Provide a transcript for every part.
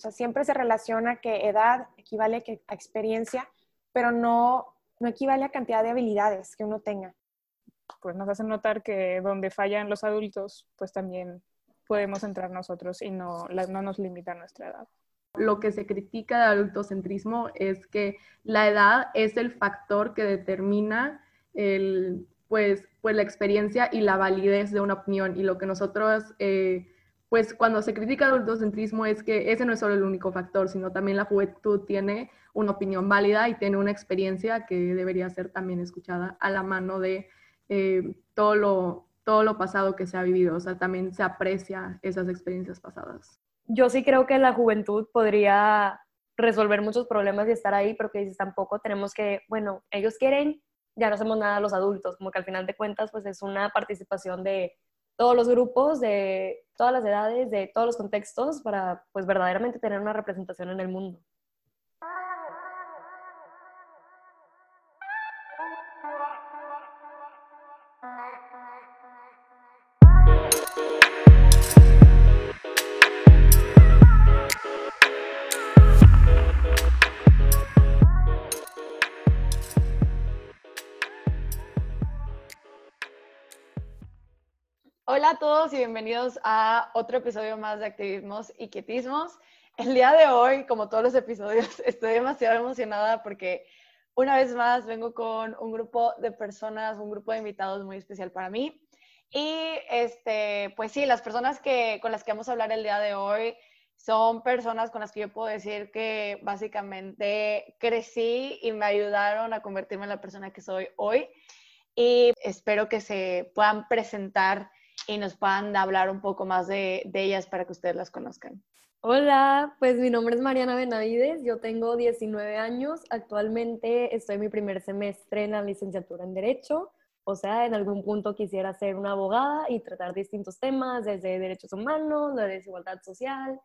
sea, siempre se relaciona que edad equivale a experiencia, pero no, no equivale a cantidad de habilidades que uno tenga. Pues nos hacen notar que donde fallan los adultos, pues también podemos entrar nosotros y no, no nos limita nuestra edad. Lo que se critica de adultocentrismo es que la edad es el factor que determina el, pues, pues la experiencia y la validez de una opinión. Y lo que nosotros, eh, pues cuando se critica el adultocentrismo es que ese no es solo el único factor, sino también la juventud tiene una opinión válida y tiene una experiencia que debería ser también escuchada a la mano de eh, todo, lo, todo lo pasado que se ha vivido. O sea, también se aprecia esas experiencias pasadas. Yo sí creo que la juventud podría resolver muchos problemas y estar ahí, pero que dices tampoco tenemos que, bueno, ellos quieren ya no hacemos nada los adultos, como que al final de cuentas pues es una participación de todos los grupos, de todas las edades, de todos los contextos para pues verdaderamente tener una representación en el mundo. Hola a todos y bienvenidos a otro episodio más de Activismos y Quietismos. El día de hoy, como todos los episodios, estoy demasiado emocionada porque una vez más vengo con un grupo de personas, un grupo de invitados muy especial para mí. Y este, pues sí, las personas que, con las que vamos a hablar el día de hoy son personas con las que yo puedo decir que básicamente crecí y me ayudaron a convertirme en la persona que soy hoy. Y espero que se puedan presentar y nos puedan hablar un poco más de, de ellas para que ustedes las conozcan. Hola, pues mi nombre es Mariana Benavides, yo tengo 19 años, actualmente estoy en mi primer semestre en la licenciatura en Derecho, o sea, en algún punto quisiera ser una abogada y tratar distintos temas, desde derechos humanos, la desigualdad social.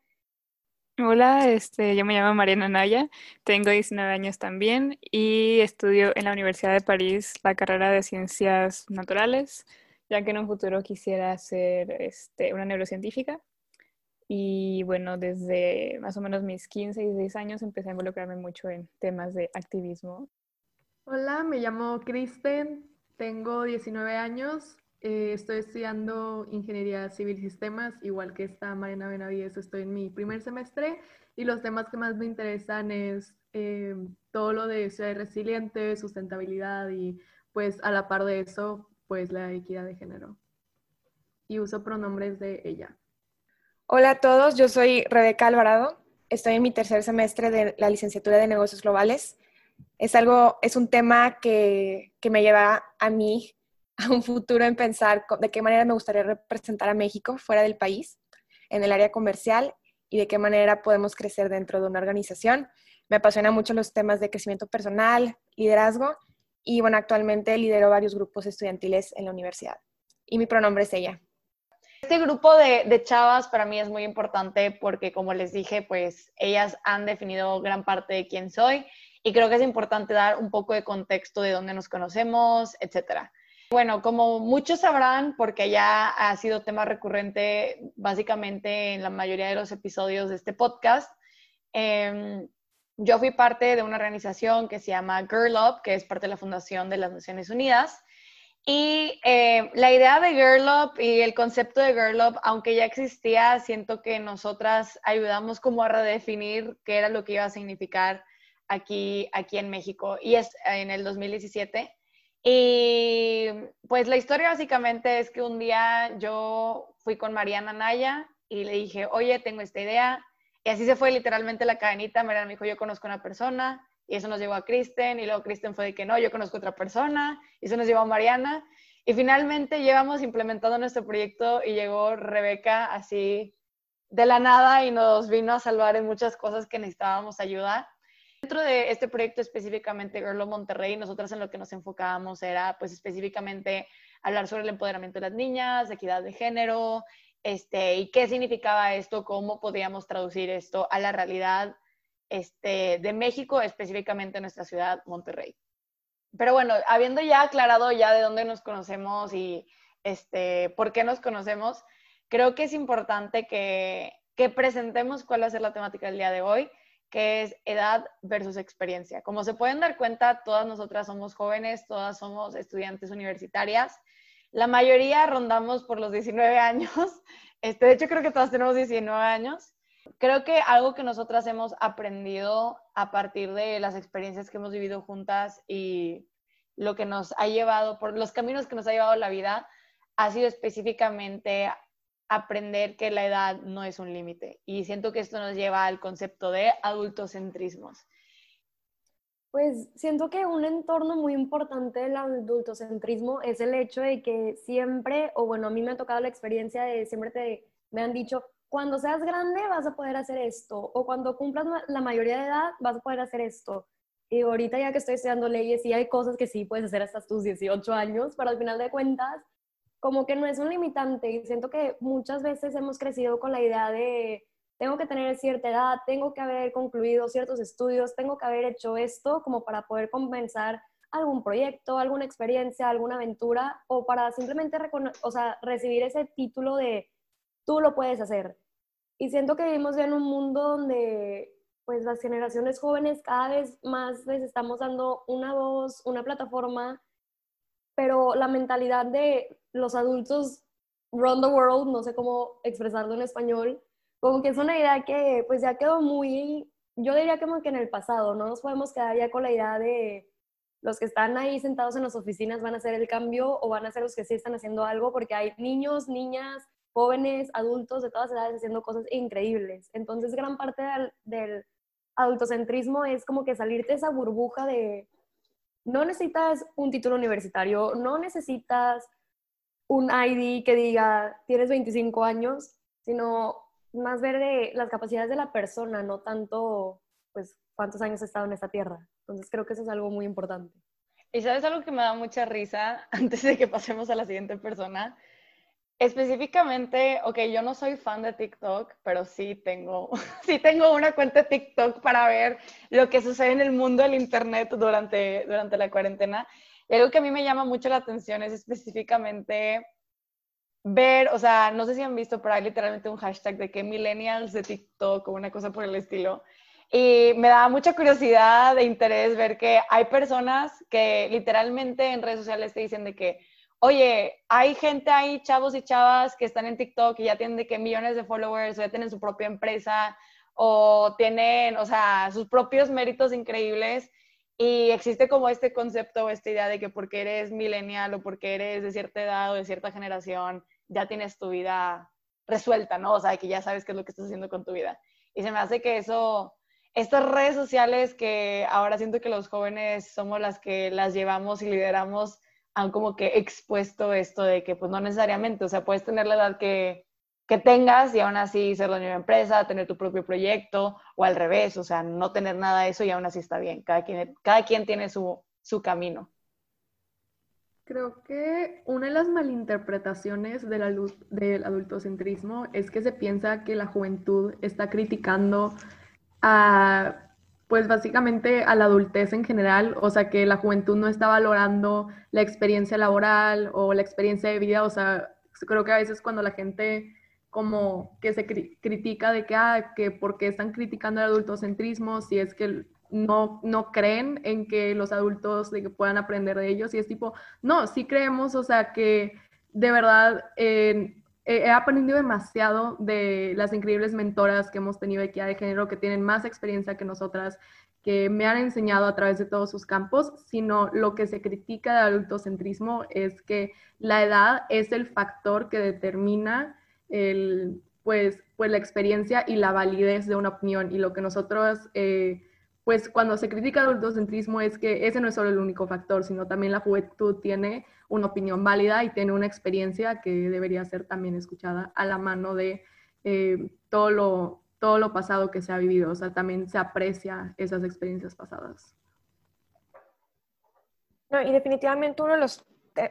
Hola, este, yo me llamo Mariana Naya, tengo 19 años también y estudio en la Universidad de París la carrera de Ciencias Naturales ya que en un futuro quisiera ser este, una neurocientífica. Y bueno, desde más o menos mis 15 y 16 años empecé a involucrarme mucho en temas de activismo. Hola, me llamo Kristen, tengo 19 años, eh, estoy estudiando Ingeniería Civil y Sistemas, igual que esta Mariana Benavides, estoy en mi primer semestre y los temas que más me interesan es eh, todo lo de ciudad resiliente, sustentabilidad y pues a la par de eso, pues la equidad de género. Y uso pronombres de ella. Hola a todos, yo soy Rebeca Alvarado. Estoy en mi tercer semestre de la licenciatura de negocios globales. Es algo, es un tema que, que me lleva a mí a un futuro en pensar de qué manera me gustaría representar a México fuera del país, en el área comercial y de qué manera podemos crecer dentro de una organización. Me apasionan mucho los temas de crecimiento personal, liderazgo y bueno, actualmente lidero varios grupos estudiantiles en la universidad. Y mi pronombre es ella. Este grupo de, de, chavas para mí es muy importante porque, como les dije, pues ellas han definido gran parte de quién soy y creo que es importante dar un poco de contexto de dónde nos conocemos, etcétera. Bueno, como muchos sabrán, porque ya ha sido tema recurrente básicamente en la mayoría de los episodios de este podcast, eh, yo fui parte de una organización que se llama Girl Up, que es parte de la Fundación de las Naciones Unidas. Y eh, la idea de Girl Up y el concepto de Girl Up, aunque ya existía, siento que nosotras ayudamos como a redefinir qué era lo que iba a significar aquí, aquí en México. Y es en el 2017. Y pues la historia básicamente es que un día yo fui con Mariana Naya y le dije, oye, tengo esta idea, y así se fue literalmente la cadenita. Mariana me dijo, yo conozco a una persona, y eso nos llevó a Kristen, y luego Kristen fue de que no, yo conozco otra persona, y eso nos llevó a Mariana. Y finalmente llevamos implementando nuestro proyecto y llegó Rebeca así de la nada y nos vino a salvar en muchas cosas que necesitábamos ayuda. Dentro de este proyecto específicamente Girl Monterrey, nosotras en lo que nos enfocábamos era pues específicamente hablar sobre el empoderamiento de las niñas, equidad de género, este, y qué significaba esto, cómo podíamos traducir esto a la realidad este, de México, específicamente en nuestra ciudad, Monterrey. Pero bueno, habiendo ya aclarado ya de dónde nos conocemos y este, por qué nos conocemos, creo que es importante que que presentemos cuál va a ser la temática del día de hoy, que es edad versus experiencia. Como se pueden dar cuenta, todas nosotras somos jóvenes, todas somos estudiantes universitarias. La mayoría rondamos por los 19 años. Este, de hecho, creo que todas tenemos 19 años. Creo que algo que nosotras hemos aprendido a partir de las experiencias que hemos vivido juntas y lo que nos ha llevado, por los caminos que nos ha llevado la vida, ha sido específicamente aprender que la edad no es un límite. Y siento que esto nos lleva al concepto de adultocentrismos. Pues siento que un entorno muy importante del adultocentrismo es el hecho de que siempre, o bueno, a mí me ha tocado la experiencia de siempre te, me han dicho, cuando seas grande vas a poder hacer esto, o cuando cumplas la mayoría de edad vas a poder hacer esto. Y ahorita ya que estoy estudiando leyes, sí hay cosas que sí puedes hacer hasta tus 18 años, pero al final de cuentas, como que no es un limitante. Y siento que muchas veces hemos crecido con la idea de, tengo que tener cierta edad, tengo que haber concluido ciertos estudios, tengo que haber hecho esto como para poder compensar algún proyecto, alguna experiencia, alguna aventura, o para simplemente o sea, recibir ese título de tú lo puedes hacer. Y siento que vivimos ya en un mundo donde pues las generaciones jóvenes cada vez más les estamos dando una voz, una plataforma, pero la mentalidad de los adultos run the world, no sé cómo expresarlo en español, como que es una idea que pues ya quedó muy, yo diría como que en el pasado, no nos podemos quedar ya con la idea de los que están ahí sentados en las oficinas van a hacer el cambio o van a ser los que sí están haciendo algo, porque hay niños, niñas, jóvenes, adultos de todas edades haciendo cosas increíbles. Entonces, gran parte del adultocentrismo es como que salirte de esa burbuja de no necesitas un título universitario, no necesitas un ID que diga tienes 25 años, sino más ver de las capacidades de la persona, no tanto pues cuántos años ha estado en esta tierra. Entonces creo que eso es algo muy importante. Y sabes algo que me da mucha risa antes de que pasemos a la siguiente persona, Específicamente, ok, yo no soy fan de TikTok, pero sí tengo, sí tengo una cuenta de TikTok para ver lo que sucede en el mundo del Internet durante, durante la cuarentena. Y algo que a mí me llama mucho la atención es específicamente ver, o sea, no sé si han visto, pero hay literalmente un hashtag de que millennials de TikTok o una cosa por el estilo. Y me da mucha curiosidad e interés ver que hay personas que literalmente en redes sociales te dicen de que oye, hay gente ahí, chavos y chavas, que están en TikTok y ya tienen de que millones de followers, o ya tienen su propia empresa, o tienen, o sea, sus propios méritos increíbles. Y existe como este concepto o esta idea de que porque eres millennial o porque eres de cierta edad o de cierta generación, ya tienes tu vida resuelta, ¿no? O sea, que ya sabes qué es lo que estás haciendo con tu vida. Y se me hace que eso, estas redes sociales que ahora siento que los jóvenes somos las que las llevamos y lideramos, han como que expuesto esto de que pues no necesariamente, o sea, puedes tener la edad que, que tengas y aún así ser dueño de empresa, tener tu propio proyecto o al revés, o sea, no tener nada de eso y aún así está bien. Cada quien, cada quien tiene su, su camino. Creo que una de las malinterpretaciones del, del adultocentrismo es que se piensa que la juventud está criticando a pues básicamente a la adultez en general, o sea, que la juventud no está valorando la experiencia laboral o la experiencia de vida, o sea, creo que a veces cuando la gente como que se critica de que, ah, que por qué están criticando el adultocentrismo, si es que no, no creen en que los adultos de puedan aprender de ellos, y es tipo, no, sí creemos, o sea, que de verdad he aprendido demasiado de las increíbles mentoras que hemos tenido aquí de género, que tienen más experiencia que nosotras, que me han enseñado a través de todos sus campos, sino lo que se critica del adultocentrismo es que la edad es el factor que determina el, pues, pues la experiencia y la validez de una opinión. Y lo que nosotros, eh, pues cuando se critica el adultocentrismo es que ese no es solo el único factor, sino también la juventud tiene una opinión válida y tiene una experiencia que debería ser también escuchada a la mano de eh, todo, lo, todo lo pasado que se ha vivido. O sea, también se aprecia esas experiencias pasadas. No, y definitivamente uno de los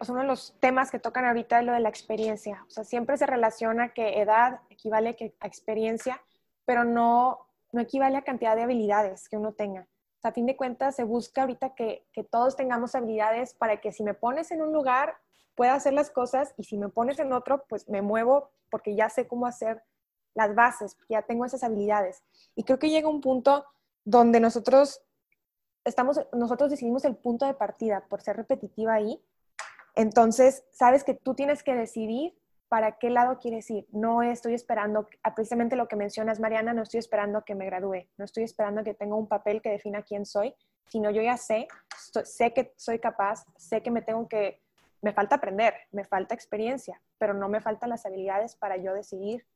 uno de los temas que tocan ahorita es lo de la experiencia. O sea, siempre se relaciona que edad equivale a experiencia, pero no, no equivale a cantidad de habilidades que uno tenga a fin de cuentas se busca ahorita que, todos tengamos habilidades para que si me pones en un lugar pueda hacer las cosas y si me pones en otro, pues me muevo porque ya sé cómo hacer las bases, ya tengo esas habilidades. Y creo que llega un punto donde nosotros estamos, nosotros decidimos el punto de partida por ser repetitiva ahí. Entonces, sabes que tú tienes que decidir para qué lado quieres ir. No estoy esperando, precisamente lo que mencionas, Mariana, no estoy esperando que me gradúe, no estoy esperando que tenga un papel que defina quién soy, sino yo ya sé, sé que soy capaz, sé que me tengo que, me falta aprender, me falta experiencia, pero no me faltan las habilidades para yo decidir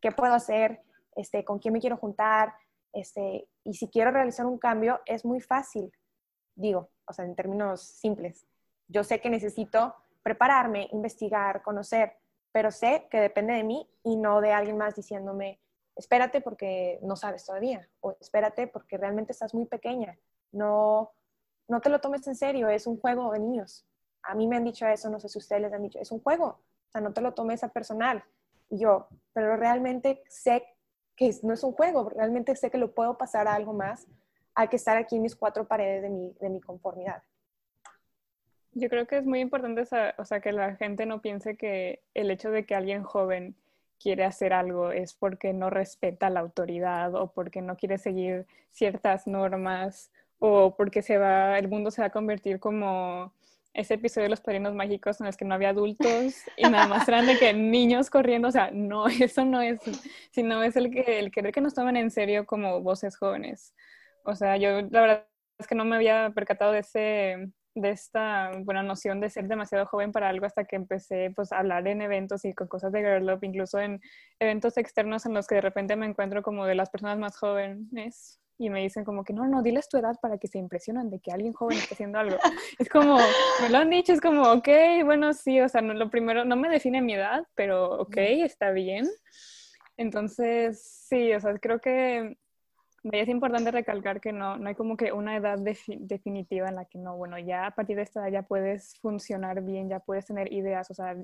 qué puedo hacer, este, con quién me quiero juntar, este, y si quiero realizar un cambio, es muy fácil, digo, o sea, en términos simples. Yo sé que necesito prepararme, investigar, conocer, pero sé que depende de mí y no de alguien más diciéndome, espérate porque no sabes todavía, o espérate porque realmente estás muy pequeña, no, no te lo tomes en serio, es un juego de niños. A mí me han dicho eso, no sé si ustedes les han dicho, es un juego, o sea, no te lo tomes a personal. Y yo, pero realmente sé que no es un juego, realmente sé que lo puedo pasar a algo más, hay que estar aquí en mis cuatro paredes de mi, de mi conformidad. Yo creo que es muy importante o sea, que la gente no piense que el hecho de que alguien joven quiere hacer algo es porque no respeta la autoridad o porque no quiere seguir ciertas normas o porque se va, el mundo se va a convertir como ese episodio de los padrinos mágicos en los que no había adultos y nada más eran de que niños corriendo, o sea, no, eso no es, sino es el, que, el querer que nos tomen en serio como voces jóvenes. O sea, yo la verdad es que no me había percatado de ese de esta buena noción de ser demasiado joven para algo hasta que empecé pues a hablar en eventos y con cosas de Girl Love, incluso en eventos externos en los que de repente me encuentro como de las personas más jóvenes y me dicen como que no, no, diles tu edad para que se impresionen de que alguien joven está haciendo algo. Es como, me lo han dicho, es como, ok, bueno, sí, o sea, no, lo primero, no me define mi edad, pero ok, está bien. Entonces, sí, o sea, creo que es importante recalcar que no, no hay como que una edad definitiva en la que no, bueno, ya a partir de esta edad ya puedes funcionar bien, ya puedes tener ideas, o sea,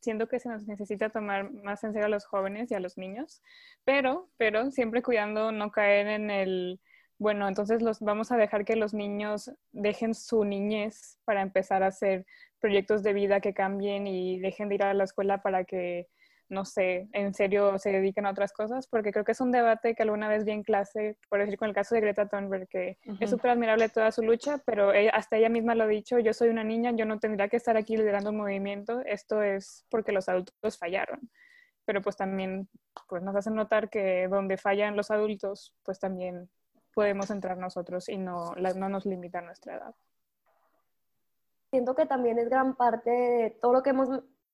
siento que se nos necesita tomar más en serio a los jóvenes y a los niños, pero, pero siempre cuidando no caer en el, bueno, entonces los vamos a dejar que los niños dejen su niñez para empezar a hacer proyectos de vida que cambien y dejen de ir a la escuela para que no sé, en serio se dediquen a otras cosas, porque creo que es un debate que alguna vez vi en clase, por decir con el caso de Greta Thunberg, que es súper admirable toda su lucha, pero hasta ella misma lo ha dicho, yo soy una niña, yo no tendría que estar aquí liderando un movimiento, esto es porque los adultos fallaron. Pero pues también pues nos hacen notar que donde fallan los adultos, pues también podemos entrar nosotros y no, no nos limita nuestra edad. Siento que también es gran parte de todo lo que hemos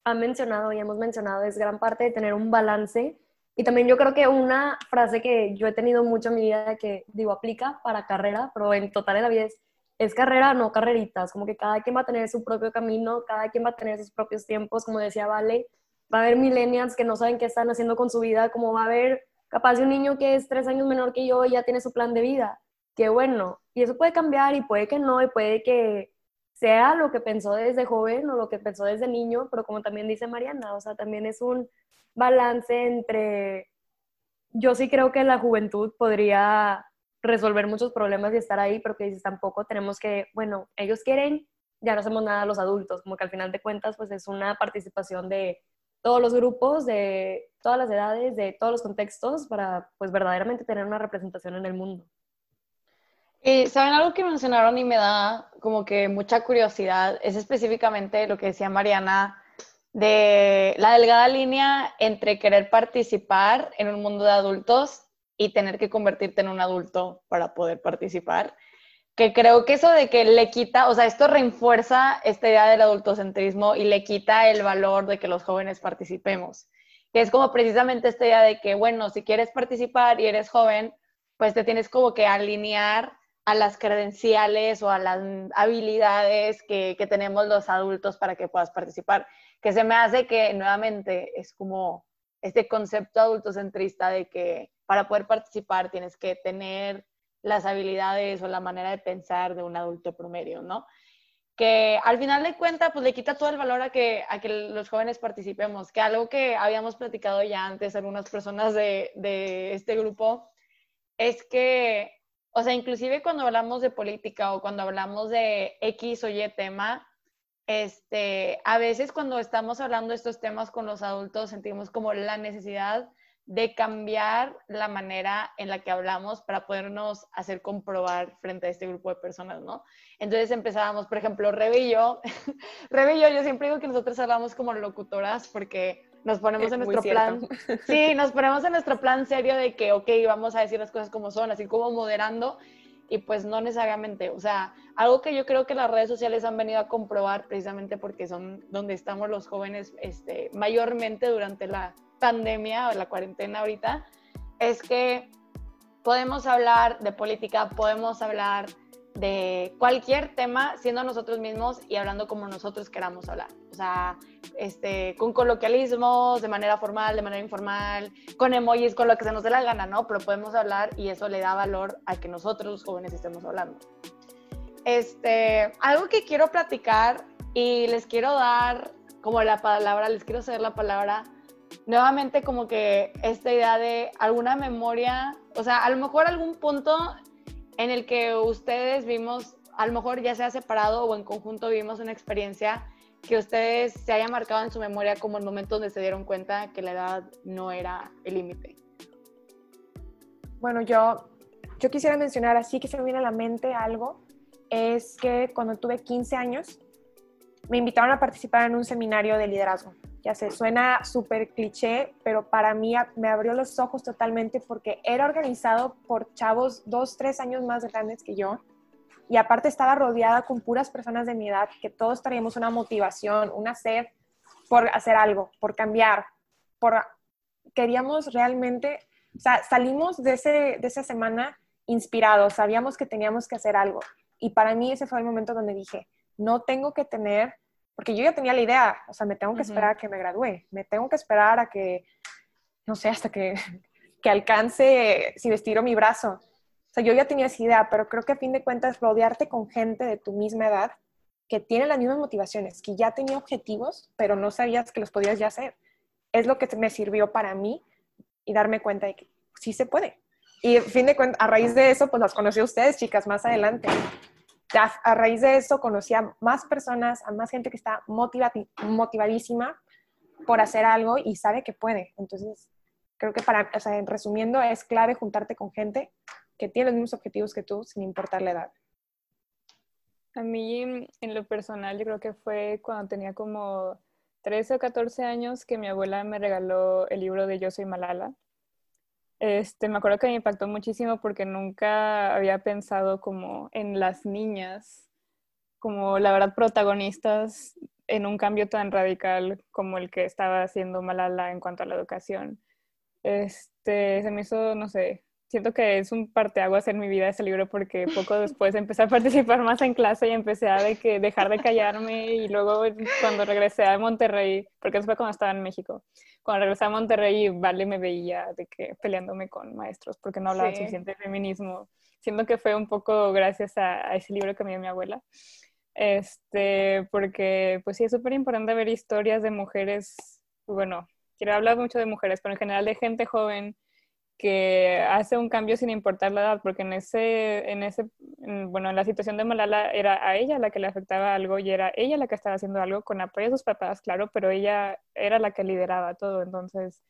han mencionado y hemos mencionado es gran parte de tener un balance. Y también yo creo que una frase que yo he tenido mucho en mi vida que digo aplica para carrera, pero en total en la vida es, es carrera, no carreritas, como que cada quien va a tener su propio camino, cada quien va a tener sus propios tiempos, como decía Vale, va a haber millennials que no saben qué están haciendo con su vida, como va a haber capaz de un niño que es tres años menor que yo y ya tiene su plan de vida. Qué bueno. Y eso puede cambiar y puede que no, y puede que sea lo que pensó desde joven o lo que pensó desde niño, pero como también dice Mariana, o sea, también es un balance entre, yo sí creo que la juventud podría resolver muchos problemas y estar ahí, pero que dices tampoco tenemos que, bueno, ellos quieren, ya no hacemos nada los adultos, como que al final de cuentas pues es una participación de todos los grupos, de todas las edades, de todos los contextos para pues verdaderamente tener una representación en el mundo. Eh, ¿Saben algo que mencionaron y me da como que mucha curiosidad? Es específicamente lo que decía Mariana de la delgada línea entre querer participar en un mundo de adultos y tener que convertirte en un adulto para poder participar. Que creo que eso de que le quita, o sea, esto refuerza esta idea del adultocentrismo y le quita el valor de que los jóvenes participemos. Que es como precisamente esta idea de que, bueno, si quieres participar y eres joven, pues te tienes como que alinear a las credenciales o a las habilidades que, que, tenemos los adultos para que puedas participar. Que se me hace que nuevamente es como este concepto adultocentrista de que para poder participar tienes que tener las habilidades o la manera de pensar de un adulto promedio, ¿no? Que al final de cuentas, pues le quita todo el valor a que, a que los jóvenes participemos, que algo que habíamos platicado ya antes algunas personas de, de este grupo, es que o sea, inclusive cuando hablamos de política o cuando hablamos de X o Y tema, este, a veces cuando estamos hablando de estos temas con los adultos sentimos como la necesidad de cambiar la manera en la que hablamos para podernos hacer comprobar frente a este grupo de personas, ¿no? Entonces empezábamos, por ejemplo, Rebe y yo, Rebe y yo, yo siempre digo que nosotros hablamos como locutoras porque nos ponemos en nuestro plan, sí, nos ponemos en nuestro plan serio de que, ok, vamos a decir las cosas como son, así como moderando, y pues no necesariamente, o sea, algo que yo creo que las redes sociales han venido a comprobar precisamente porque son donde estamos los jóvenes este, mayormente durante la pandemia o la cuarentena ahorita, es que podemos hablar de política, podemos hablar de cualquier tema siendo nosotros mismos y hablando como nosotros queramos hablar. O sea, este, con coloquialismos, de manera formal, de manera informal, con emojis, con lo que se nos dé la gana, ¿no? Pero podemos hablar y eso le da valor a que nosotros jóvenes estemos hablando. Este, algo que quiero platicar y les quiero dar como la palabra, les quiero hacer la palabra nuevamente como que esta idea de alguna memoria, o sea, a lo mejor algún punto en el que ustedes vimos, a lo mejor ya sea separado o en conjunto vimos una experiencia que ustedes se haya marcado en su memoria como el momento donde se dieron cuenta que la edad no era el límite. Bueno, yo, yo quisiera mencionar así que se me viene a la mente algo, es que cuando tuve 15 años me invitaron a participar en un seminario de liderazgo. Ya sé, suena súper cliché, pero para mí me abrió los ojos totalmente porque era organizado por chavos dos, tres años más grandes que yo. Y aparte estaba rodeada con puras personas de mi edad que todos traíamos una motivación, una sed por hacer algo, por cambiar, por queríamos realmente, o sea, salimos de, ese, de esa semana inspirados, sabíamos que teníamos que hacer algo. Y para mí ese fue el momento donde dije, no tengo que tener porque yo ya tenía la idea, o sea, me tengo que esperar a que me gradúe, me tengo que esperar a que, no sé, hasta que, que alcance si estiro mi brazo. O sea, yo ya tenía esa idea, pero creo que a fin de cuentas rodearte con gente de tu misma edad que tiene las mismas motivaciones, que ya tenía objetivos, pero no sabías que los podías ya hacer. Es lo que me sirvió para mí y darme cuenta de que sí se puede. Y a fin de cuentas, a raíz de eso, pues las conocí a ustedes, chicas, más adelante a raíz de eso conocí a más personas, a más gente que está motivadísima por hacer algo y sabe que puede. Entonces, creo que para, o sea, resumiendo, es clave juntarte con gente que tiene los mismos objetivos que tú, sin importar la edad. A mí, en lo personal, yo creo que fue cuando tenía como 13 o 14 años que mi abuela me regaló el libro de Yo soy Malala. Este, me acuerdo que me impactó muchísimo porque nunca había pensado como en las niñas, como la verdad protagonistas en un cambio tan radical como el que estaba haciendo Malala en cuanto a la educación. Este, se me hizo, no sé, siento que es un parteaguas en mi vida ese libro porque poco después empecé a participar más en clase y empecé a de que dejar de callarme y luego cuando regresé a Monterrey, porque eso fue cuando estaba en México, cuando regresé a Monterrey Vale me veía de que peleándome con maestros porque no hablaba suficiente de feminismo. Siento que fue un poco gracias a, a ese libro que me dio mi abuela. Este, porque pues sí es súper importante ver historias de mujeres, bueno, quiero hablar mucho de mujeres, pero en general de gente joven que hace un cambio sin importar la edad, porque en ese, en ese, bueno, en la situación de Malala era a ella la que le afectaba algo y era ella la que estaba haciendo algo con apoyo de sus papás, claro, pero ella era la que lideraba todo, entonces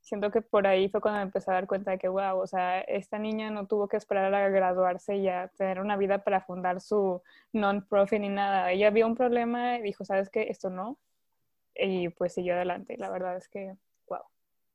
siento que por ahí fue cuando me empecé a dar cuenta de que, wow, o sea, esta niña no tuvo que esperar a graduarse y a tener una vida para fundar su non-profit ni nada, ella vio un problema y dijo, ¿sabes qué? Esto no, y pues siguió adelante, la verdad es que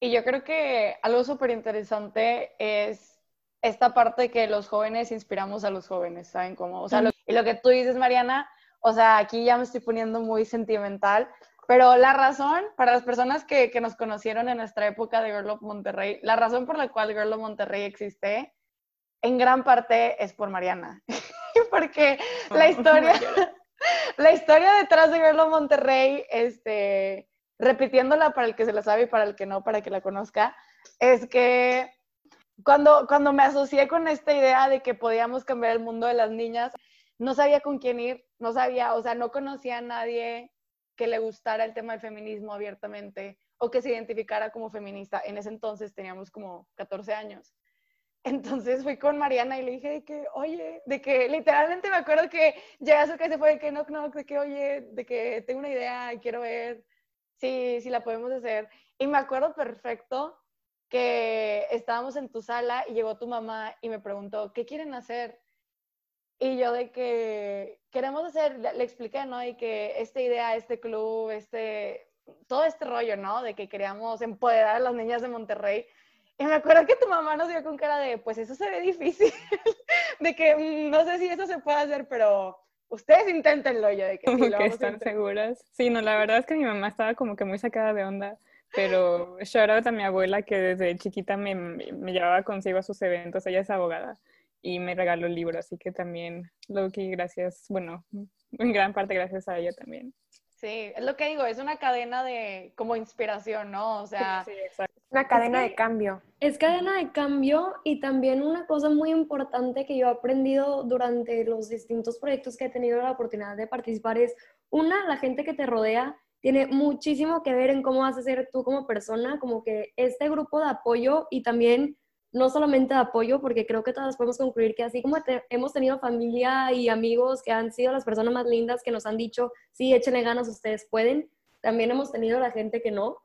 y yo creo que algo súper interesante es esta parte que los jóvenes inspiramos a los jóvenes, ¿saben cómo? O sea, lo, y lo que tú dices, Mariana, o sea, aquí ya me estoy poniendo muy sentimental, pero la razón, para las personas que, que nos conocieron en nuestra época de Girl of Monterrey, la razón por la cual Girl of Monterrey existe, en gran parte es por Mariana. Porque la historia, la historia detrás de Girl of Monterrey, este repitiéndola para el que se la sabe y para el que no, para que la conozca, es que cuando, cuando me asocié con esta idea de que podíamos cambiar el mundo de las niñas, no sabía con quién ir, no sabía, o sea, no conocía a nadie que le gustara el tema del feminismo abiertamente o que se identificara como feminista. En ese entonces teníamos como 14 años. Entonces fui con Mariana y le dije de que, oye, de que literalmente me acuerdo que ya a su casa fue de que no, no, de que, oye, de que tengo una idea y quiero ver sí, sí la podemos hacer. Y me acuerdo perfecto que estábamos en tu sala y llegó tu mamá y me preguntó, ¿qué quieren hacer? Y yo de que queremos hacer, le, expliqué, ¿no? Y que esta idea, este club, este, todo este rollo, ¿no? De que queríamos empoderar a las niñas de Monterrey. Y me acuerdo que tu mamá nos dio con cara de, pues eso se ve difícil, de que mm, no sé si eso se puede hacer, pero ustedes inténtenlo yo, de que sí, que están seguras. Sí, no, la verdad es que mi mamá estaba como que muy sacada de onda, pero shout out a mi abuela que desde chiquita me, me llevaba consigo a sus eventos, ella es abogada y me regaló el libro, así que también, Loki, gracias, bueno, en gran parte gracias a ella también. Sí, es lo que digo, es una cadena de como inspiración, ¿no? O sea, sí, una cadena de cambio. Es cadena de cambio y también una cosa muy importante que yo he aprendido durante los distintos proyectos que he tenido la oportunidad de participar es, una, la gente que te rodea tiene muchísimo que ver en cómo vas a ser tú como persona, como que este grupo de apoyo y también no solamente de apoyo, porque creo que todas podemos concluir que así como hemos tenido familia y amigos que han sido las personas más lindas que nos han dicho, sí, échenle ganas, ustedes pueden, también hemos tenido la gente que no,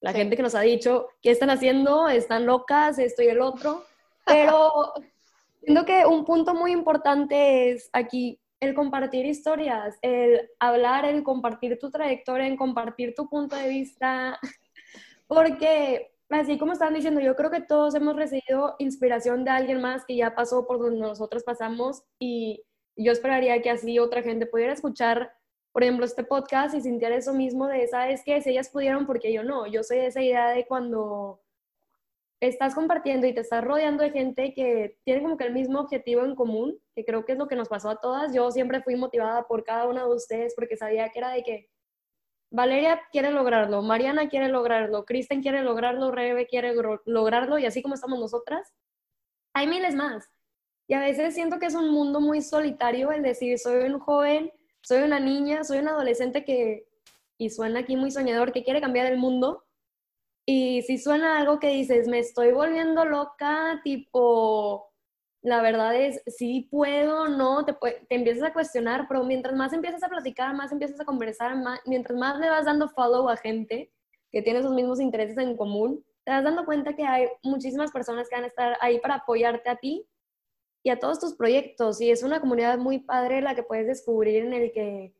la gente que nos ha dicho, ¿qué están haciendo? Están locas, esto y el otro. Pero siento que un punto muy importante es aquí el compartir historias, el hablar, el compartir tu trayectoria, el compartir tu punto de vista, porque así como estaban diciendo, yo creo que todos hemos recibido inspiración de alguien más que ya pasó por donde nosotros pasamos y yo esperaría que así otra gente pudiera escuchar, por ejemplo, este podcast y sintiera eso mismo de, ¿sabes qué? Si ellas pudieron, porque yo no. Yo soy de esa idea de cuando estás compartiendo y te estás rodeando de gente que tiene como que el mismo objetivo en común, que creo que es lo que nos pasó a todas. Yo siempre fui motivada por cada una de ustedes porque sabía que era de que Valeria quiere lograrlo, Mariana quiere lograrlo, Kristen quiere lograrlo, Rebe quiere lograrlo y así como estamos nosotras, hay miles más. Y a veces siento que es un mundo muy solitario el decir, soy un joven, soy una niña, soy un adolescente que, y suena aquí muy soñador, que quiere cambiar el mundo. Y si suena algo que dices, me estoy volviendo loca, tipo, la verdad es, sí puedo, no, te, te, empiezas a cuestionar, pero mientras más empiezas a platicar, más empiezas a conversar, mientras más le vas dando follow a gente que tiene esos mismos intereses en común, te vas dando cuenta que hay muchísimas personas que van a estar ahí para apoyarte a ti y a todos tus proyectos. Y es una comunidad muy padre la que puedes descubrir en el que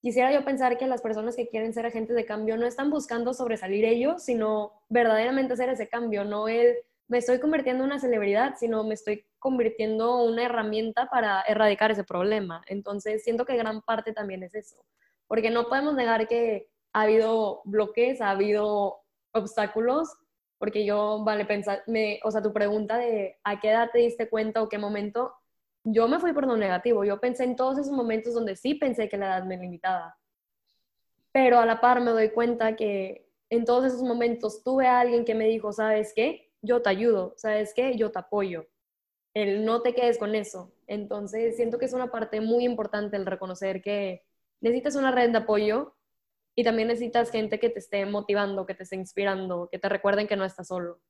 quisiera yo pensar que las personas que quieren ser agentes de cambio no están buscando sobresalir ellos, sino verdaderamente hacer ese cambio, no el me estoy convirtiendo en una celebridad, sino me estoy convirtiendo en una herramienta para erradicar ese problema. Entonces, siento que gran parte también es eso, porque no podemos negar que ha habido bloques, ha habido obstáculos, porque yo, vale, pensar, me, o sea, tu pregunta de a qué edad te diste cuenta o qué momento, yo me fui por lo negativo, yo pensé en todos esos momentos donde sí pensé que la edad me limitaba, pero a la par me doy cuenta que en todos esos momentos tuve a alguien que me dijo, ¿sabes qué? yo te ayudo, ¿sabes qué? Yo te apoyo. El no te quedes con eso. Entonces, siento que es una parte muy importante el reconocer que necesitas una red de apoyo y también necesitas gente que te esté motivando, que te esté inspirando, que te recuerden que no estás solo.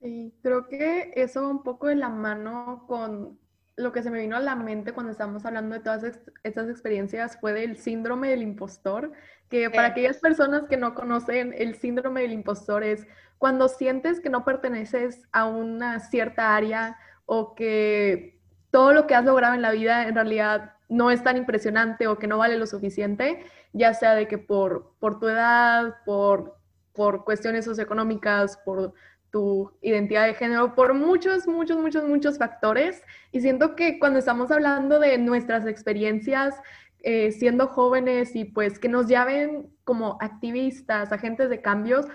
Sí, creo que eso un poco de la mano con lo que se me vino a la mente cuando estábamos hablando de todas estas experiencias fue del síndrome del impostor, que para aquellas personas que no conocen, el síndrome del impostor es cuando sientes que no perteneces a una cierta área o que todo lo que has logrado en la vida en realidad no es tan impresionante o que no vale lo suficiente, ya sea de que por, por tu edad, por, por cuestiones socioeconómicas, por tu identidad de género, por muchos, muchos, muchos, muchos factores. Y siento que cuando estamos hablando de nuestras experiencias eh, siendo jóvenes y pues que nos llamen como activistas, agentes de cambios,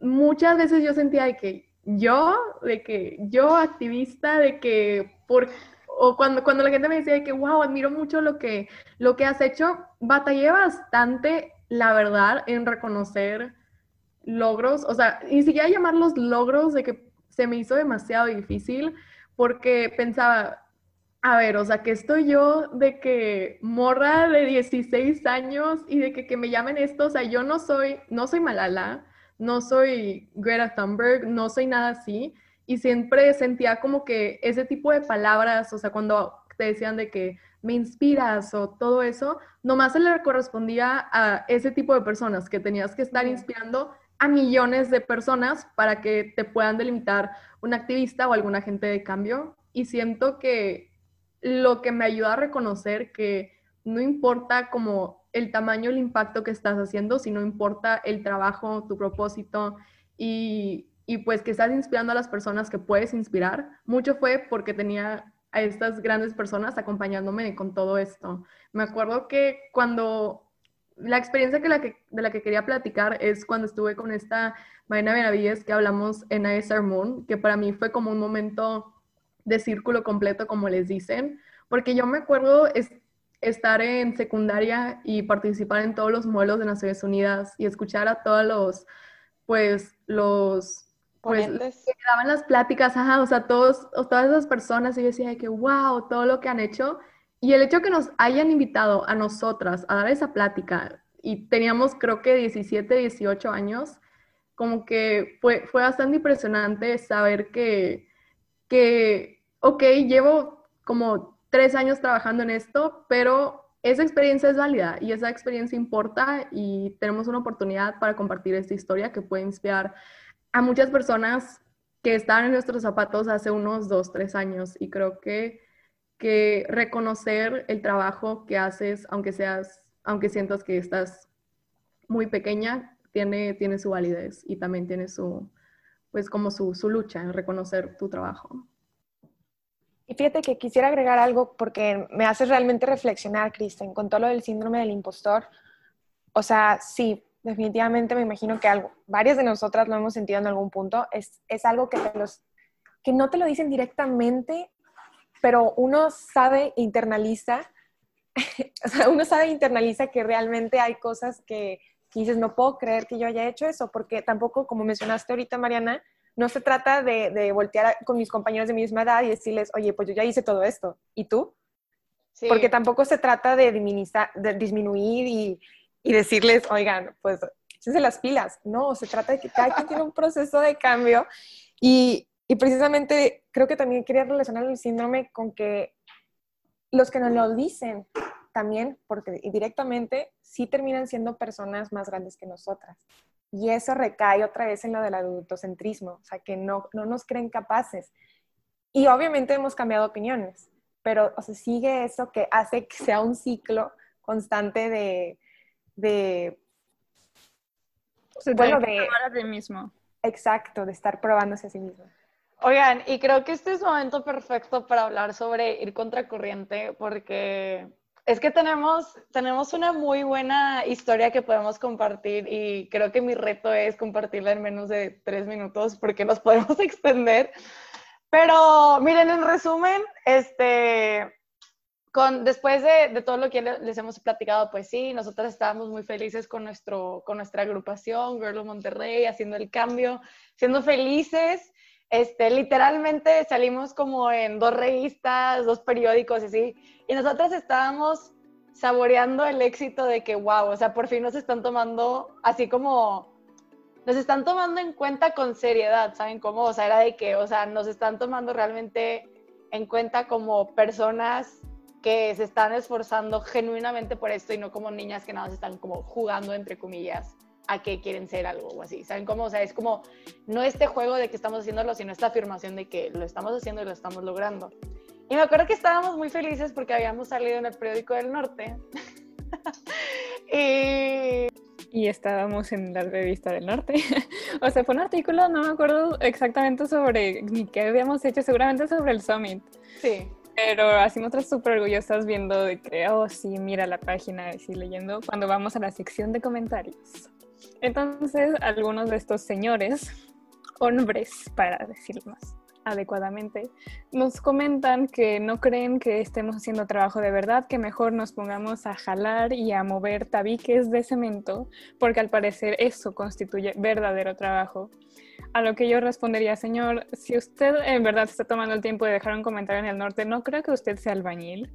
muchas veces yo sentía de que yo, de que yo activista, de que por o cuando, cuando la gente me decía de que, wow, admiro mucho lo que, lo que has hecho, batallé bastante, la verdad, en reconocer logros, o sea, ni siquiera llamarlos logros de que se me hizo demasiado difícil porque pensaba, a ver, o sea, que estoy yo de que morra de 16 años y de que, que me llamen esto, o sea, yo no soy, no soy Malala, no soy Greta Thunberg, no soy nada así, y siempre sentía como que ese tipo de palabras, o sea, cuando te decían de que me inspiras o todo eso, nomás se le correspondía a ese tipo de personas que tenías que estar inspirando a millones de personas para que te puedan delimitar un activista o algún agente de cambio. Y siento que lo que me ayuda a reconocer que no importa como el tamaño, el impacto que estás haciendo, sino importa el trabajo, tu propósito y, y pues que estás inspirando a las personas que puedes inspirar. Mucho fue porque tenía a estas grandes personas acompañándome con todo esto. Me acuerdo que cuando la experiencia que la que, de la que quería platicar es cuando estuve con esta Marina Benavides que hablamos en ISR Moon, que para mí fue como un momento de círculo completo, como les dicen, porque yo me acuerdo es, estar en secundaria y participar en todos los modelos de Naciones Unidas y escuchar a todos los, pues, los... Pues, que daban las pláticas, ajá, o sea, todos, todas esas personas, y yo decía que, wow, todo lo que han hecho, y el hecho que nos hayan invitado a nosotras a dar esa plática, y teníamos creo que 17, 18 años, como que fue, fue bastante impresionante saber que, que, ok, llevo como tres años trabajando en esto, pero esa experiencia es válida y esa experiencia importa y tenemos una oportunidad para compartir esta historia que puede inspirar a muchas personas que estaban en nuestros zapatos hace unos dos, tres años y creo que que reconocer el trabajo que haces, aunque seas, aunque sientas que estás muy pequeña, tiene, tiene su validez y también tiene su, pues como su, su lucha en reconocer tu trabajo. Y fíjate que quisiera agregar algo porque me hace realmente reflexionar, Kristen, con todo lo del síndrome del impostor. O sea, sí, definitivamente me imagino que algo, varias de nosotras lo hemos sentido en algún punto. Es, es algo que, te los, que no te lo dicen directamente, pero uno sabe, internaliza, o sea, uno sabe, internaliza que realmente hay cosas que, dices, no puedo creer que yo haya hecho eso, porque tampoco, como mencionaste ahorita, Mariana, no se trata de, voltear con mis compañeros de mi misma edad y decirles, oye, pues yo ya hice todo esto, ¿y tú? Porque tampoco se trata de, de disminuir y, y, decirles, oigan, pues échense las pilas. No, se trata de que cada quien tiene un proceso de cambio y, y precisamente creo que también quería relacionar el síndrome con que los que nos lo dicen también, porque directamente sí terminan siendo personas más grandes que nosotras. Y eso recae otra vez en lo del adultocentrismo, o sea, que no, no nos creen capaces. Y obviamente hemos cambiado opiniones, pero o sea, sigue eso que hace que sea un ciclo constante de... de bueno, de, de mismo. Exacto, de estar probándose a sí mismo. Oigan, y creo que este es un momento perfecto para hablar sobre ir contracorriente, porque es que tenemos, tenemos una muy buena historia que podemos compartir y creo que mi reto es compartirla en menos de tres minutos porque nos podemos extender. Pero miren, en resumen, este, con, después de, de, todo lo que les hemos platicado, pues sí, nosotros estábamos muy felices con, nuestro, con nuestra agrupación, Girl of Monterrey, haciendo el cambio, siendo felices este, literalmente salimos como en dos revistas, dos periódicos y así, y nosotros estábamos saboreando el éxito de que, wow, o sea, por fin nos están tomando así como, nos están tomando en cuenta con seriedad, ¿saben cómo? O sea, era de que, o sea, nos están tomando realmente en cuenta como personas que se están esforzando genuinamente por esto y no como niñas que nada más están como jugando, entre comillas, a que quieren ser algo o así. ¿Saben cómo? O sea, es como no este juego de que estamos haciéndolo, sino esta afirmación de que lo estamos haciendo y lo estamos logrando. Y me acuerdo que estábamos muy felices porque habíamos salido en el periódico del norte. y... y estábamos en la revista del norte. o sea, fue un artículo, no me acuerdo exactamente sobre ni qué habíamos hecho, seguramente sobre el Summit. Sí. Pero así nosotras súper orgullosas viendo de que, oh, sí, mira la página, y leyendo, cuando vamos a la sección de comentarios. Entonces, algunos de estos señores, hombres, para decirlo más adecuadamente, nos comentan que no creen que estemos haciendo trabajo de verdad, que mejor nos pongamos a jalar y a mover tabiques de cemento, porque al parecer eso constituye verdadero trabajo. A lo que yo respondería, señor, si usted en verdad está tomando el tiempo de dejar un comentario en el norte, no creo que usted sea albañil.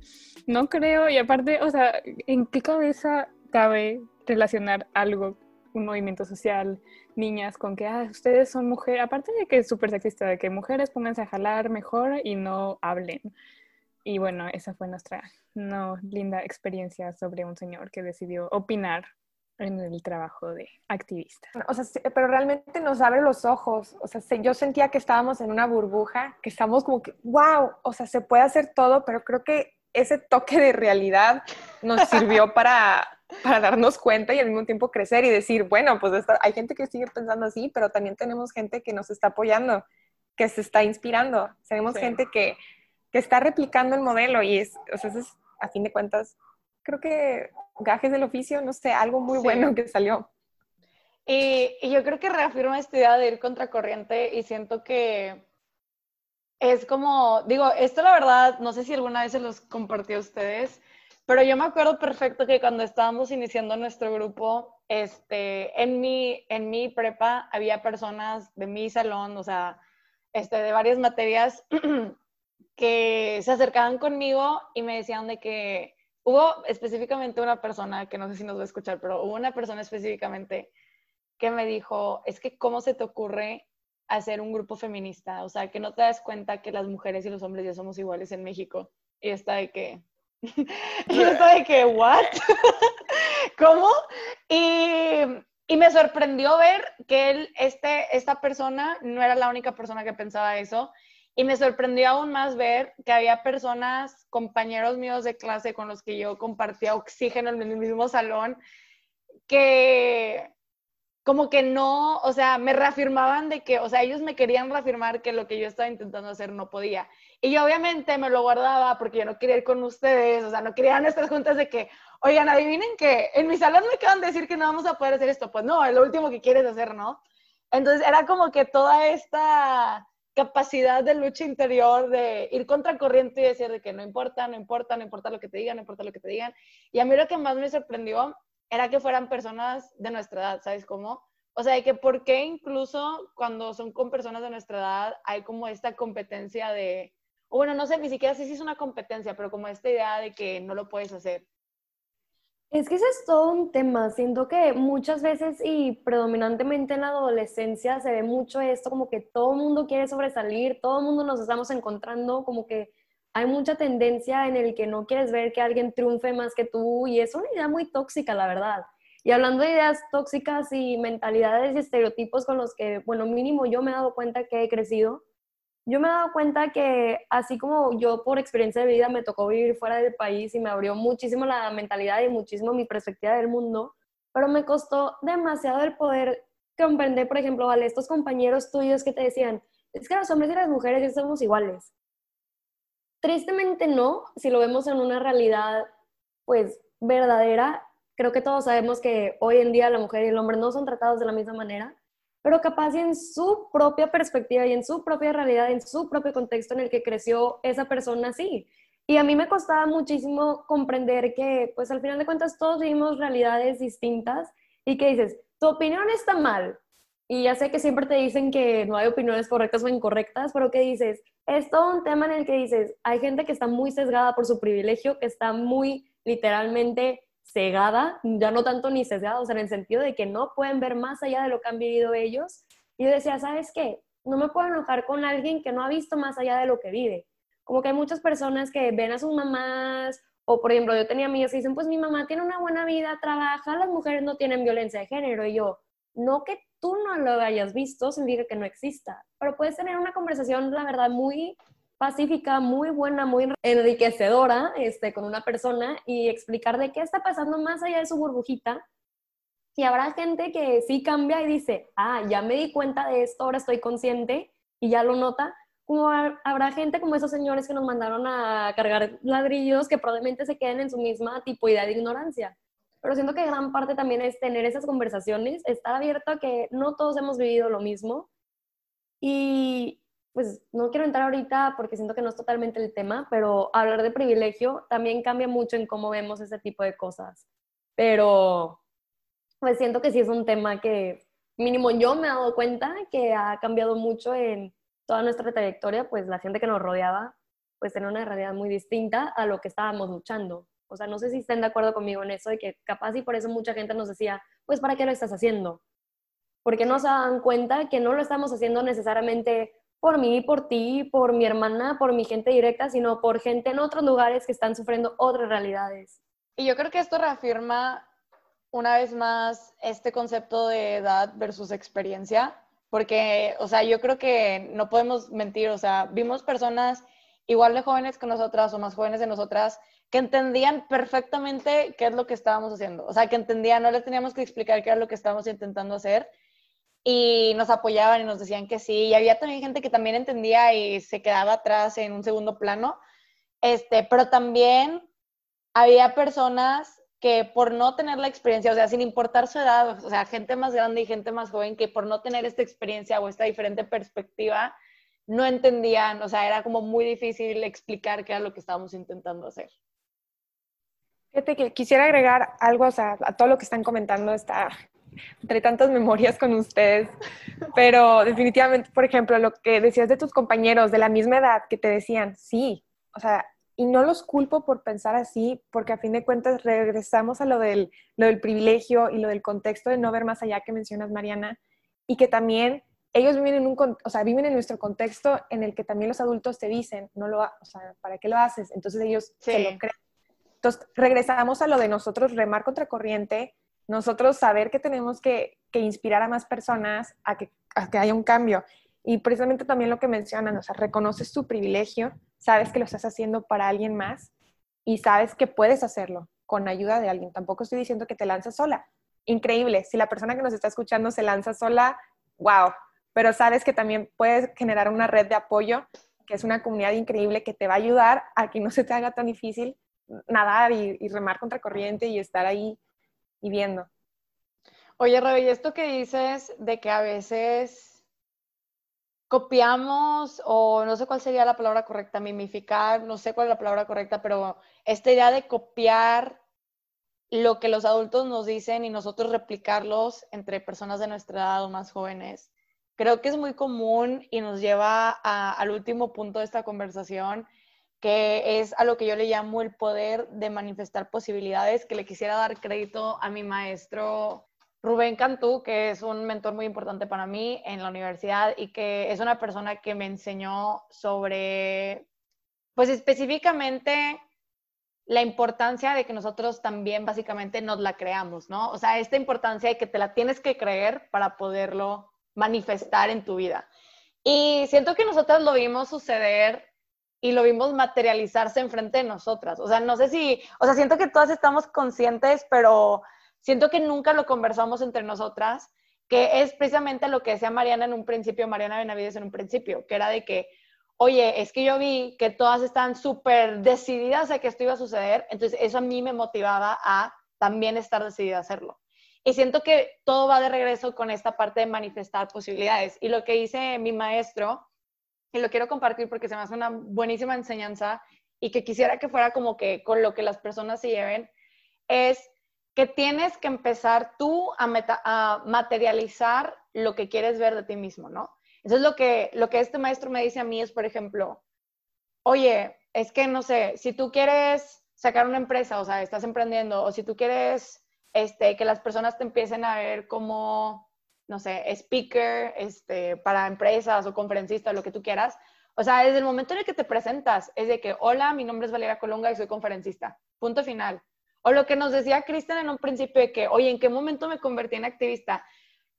No creo, y aparte, o sea, ¿en qué cabeza cabe relacionar algo un movimiento social, niñas con que ah, ustedes son mujeres, aparte de que es súper sexista, de que mujeres pónganse a jalar mejor y no hablen. Y bueno, esa fue nuestra no linda experiencia sobre un señor que decidió opinar en el trabajo de activista. O sea, pero realmente nos abre los ojos. O sea, yo sentía que estábamos en una burbuja, que estamos como que, wow, o sea, se puede hacer todo, pero creo que ese toque de realidad nos sirvió para, para darnos cuenta y al mismo tiempo crecer y decir, bueno, pues hay gente que sigue pensando así, pero también tenemos gente que nos está apoyando, que se está inspirando. Tenemos gente que, que, está replicando el modelo y es, o sea, eso es, a fin de cuentas, creo que gajes del oficio, no sé, algo muy bueno que salió. Y, y, yo creo que reafirma esta idea de ir contracorriente y siento que es como, digo, esto la verdad, no sé si alguna vez se los compartió a ustedes, pero yo me acuerdo perfecto que cuando estábamos iniciando nuestro grupo, este, en mi, en mi prepa había personas de mi salón, o sea, este, de varias materias, que se acercaban conmigo y me decían de que hubo específicamente una persona, que no sé si nos va a escuchar, pero hubo una persona específicamente que me dijo, es que cómo se te ocurre hacer un grupo feminista, o sea, que no te das cuenta que las mujeres y los hombres ya somos iguales en México. Y está de que, y está de que, ¿what? ¿Cómo? Y, y, me sorprendió ver que él, este, esta persona no era la única persona que pensaba eso. Y me sorprendió aún más ver que había personas, compañeros míos de clase con los que yo compartía oxígeno en el mismo salón, que como que no, o sea, me reafirmaban de que, o sea, ellos me querían reafirmar que lo que yo estaba intentando hacer no podía. Y yo obviamente me lo guardaba porque yo no quería ir con ustedes, o sea, no quería estas juntas de que, oigan, adivinen que en mi salón me acaban de decir que no vamos a poder hacer esto. Pues no, es lo último que quieres hacer, ¿no? Entonces era como que toda esta capacidad de lucha interior de ir contra corriente y decir de que no importa, no importa, no importa lo que te digan, no importa lo que te digan. Y a mí lo que más me sorprendió era que fueran personas de nuestra edad, ¿sabes cómo? O sea, de que por qué incluso cuando son con personas de nuestra edad hay como esta competencia de, o bueno, no sé, ni siquiera sé si es una competencia, pero como esta idea de que no lo puedes hacer. Es que ese es todo un tema. Siento que muchas veces y predominantemente en la adolescencia se ve mucho esto, como que todo el mundo quiere sobresalir, todo el mundo nos estamos encontrando, como que hay mucha tendencia en el que no quieres ver que alguien triunfe más que tú y es una idea muy tóxica, la verdad. Y hablando de ideas tóxicas y mentalidades y estereotipos con los que, bueno, mínimo yo me he dado cuenta que he crecido, yo me he dado cuenta que así como yo por experiencia de vida me tocó vivir fuera del país y me abrió muchísimo la mentalidad y muchísimo mi perspectiva del mundo, pero me costó demasiado el poder comprender, por ejemplo, a estos compañeros tuyos que te decían, es que los hombres y las mujeres ya somos iguales. Tristemente no, si lo vemos en una realidad pues verdadera, creo que todos sabemos que hoy en día la mujer y el hombre no son tratados de la misma manera, pero capaz en su propia perspectiva y en su propia realidad, en su propio contexto en el que creció esa persona sí. Y a mí me costaba muchísimo comprender que, pues al final de cuentas, todos vivimos realidades distintas y que dices, tu opinión está mal. Y ya sé que siempre te dicen que no hay opiniones correctas o incorrectas, pero que dices, es todo un tema en el que dices, hay gente que está muy sesgada por su privilegio, que está muy literalmente cegada, ya no tanto ni sesgada, o sea, en el sentido de que no pueden ver más allá de lo que han vivido ellos. Y yo decía, ¿sabes qué? No me puedo enojar con alguien que no ha visto más allá de lo que vive. Como que hay muchas personas que ven a sus mamás, o por ejemplo, yo tenía amigas que dicen, pues mi mamá tiene una buena vida, trabaja, las mujeres no tienen violencia de género. Y yo, no que tú no lo hayas visto significa que no exista, pero puedes tener una conversación, la verdad, muy pacífica, muy buena, muy enriquecedora este, con una persona y explicar de qué está pasando más allá de su burbujita. Y habrá gente que sí cambia y dice, ah, ya me di cuenta de esto, ahora estoy consciente y ya lo nota. Como habrá gente como esos señores que nos mandaron a cargar ladrillos que probablemente se queden en su misma tipo idea de ignorancia pero siento que gran parte también es tener esas conversaciones, estar abierto a que no todos hemos vivido lo mismo y pues no quiero entrar ahorita porque siento que no es totalmente el tema, pero hablar de privilegio también cambia mucho en cómo vemos ese tipo de cosas, pero pues siento que sí es un tema que mínimo yo me he dado cuenta que ha cambiado mucho en toda nuestra trayectoria, pues la gente que nos rodeaba pues tenía una realidad muy distinta a lo que estábamos luchando. O sea, no sé si estén de acuerdo conmigo en eso, de que capaz y por eso mucha gente nos decía, pues ¿para qué lo estás haciendo? Porque no se dan cuenta que no lo estamos haciendo necesariamente por mí, por ti, por mi hermana, por mi gente directa, sino por gente en otros lugares que están sufriendo otras realidades. Y yo creo que esto reafirma una vez más este concepto de edad versus experiencia, porque, o sea, yo creo que no podemos mentir, o sea, vimos personas igual de jóvenes que nosotras o más jóvenes de nosotras que entendían perfectamente qué es lo que estábamos haciendo, o sea, que entendían, no les teníamos que explicar qué era lo que estábamos intentando hacer y nos apoyaban y nos decían que sí, y había también gente que también entendía y se quedaba atrás en un segundo plano, este, pero también había personas que por no tener la experiencia, o sea, sin importar su edad, o sea, gente más grande y gente más joven, que por no tener esta experiencia o esta diferente perspectiva, no entendían, o sea, era como muy difícil explicar qué era lo que estábamos intentando hacer. Fíjate que quisiera agregar algo, o sea, a todo lo que están comentando, está entre tantas memorias con ustedes, pero definitivamente, por ejemplo, lo que decías de tus compañeros de la misma edad que te decían, sí, o sea, y no los culpo por pensar así, porque a fin de cuentas regresamos a lo del, lo del privilegio y lo del contexto de no ver más allá que mencionas, Mariana, y que también ellos viven en, un, o sea, viven en nuestro contexto en el que también los adultos te dicen, no lo, o sea, ¿para qué lo haces? Entonces ellos se lo creen. Entonces regresamos a lo de nosotros remar contra corriente, nosotros saber que tenemos que, que inspirar a más personas a que, a que haya un cambio. Y precisamente también lo que mencionan, o sea, reconoces tu privilegio, sabes que lo estás haciendo para alguien más y sabes que puedes hacerlo con ayuda de alguien. Tampoco estoy diciendo que te lanzas sola. Increíble, si la persona que nos está escuchando se lanza sola, wow, pero sabes que también puedes generar una red de apoyo, que es una comunidad increíble que te va a ayudar a que no se te haga tan difícil nadar y, remar contra corriente y estar ahí y viendo. Oye, Rebe, y esto que dices de que a veces copiamos, o no sé cuál sería la palabra correcta, mimificar, no sé cuál es la palabra correcta, pero esta idea de copiar lo que los adultos nos dicen y nosotros replicarlos entre personas de nuestra edad o más jóvenes, creo que es muy común y nos lleva al último punto de esta conversación, que es a lo que yo le llamo el poder de manifestar posibilidades, que le quisiera dar crédito a mi maestro Rubén Cantú, que es un mentor muy importante para mí en la universidad y que es una persona que me enseñó sobre, pues específicamente la importancia de que nosotros también básicamente nos la creamos, ¿no? O sea, esta importancia de que te la tienes que creer para poderlo manifestar en tu vida. Y siento que nosotros lo vimos suceder y lo vimos materializarse enfrente de nosotras. O sea, no sé si, o sea, siento que todas estamos conscientes, pero siento que nunca lo conversamos entre nosotras, que es precisamente lo que decía Mariana en un principio, Mariana Benavides en un principio, que era de que, oye, es que yo vi que todas están súper decididas a que esto iba a suceder, entonces eso a mí me motivaba a también estar decidida a hacerlo. Y siento que todo va de regreso con esta parte de manifestar posibilidades. Y lo que dice mi maestro, y lo quiero compartir porque se me hace una buenísima enseñanza y que quisiera que fuera como que con lo que las personas se lleven, es que tienes que empezar tú a, materializar lo que quieres ver de ti mismo, ¿no? Eso es lo que, lo que este maestro me dice a mí es, por ejemplo, oye, es que no sé, si tú quieres sacar una empresa, o sea, estás emprendiendo, o si tú quieres este, que las personas te empiecen a ver como, no sé, speaker este, para empresas o conferencista, lo que tú quieras, o sea, desde el momento en el que te presentas, es de que, hola, mi nombre es Valeria Colunga y soy conferencista. Punto final. O lo que nos decía Cristian en un principio de que, oye, ¿en qué momento me convertí en activista?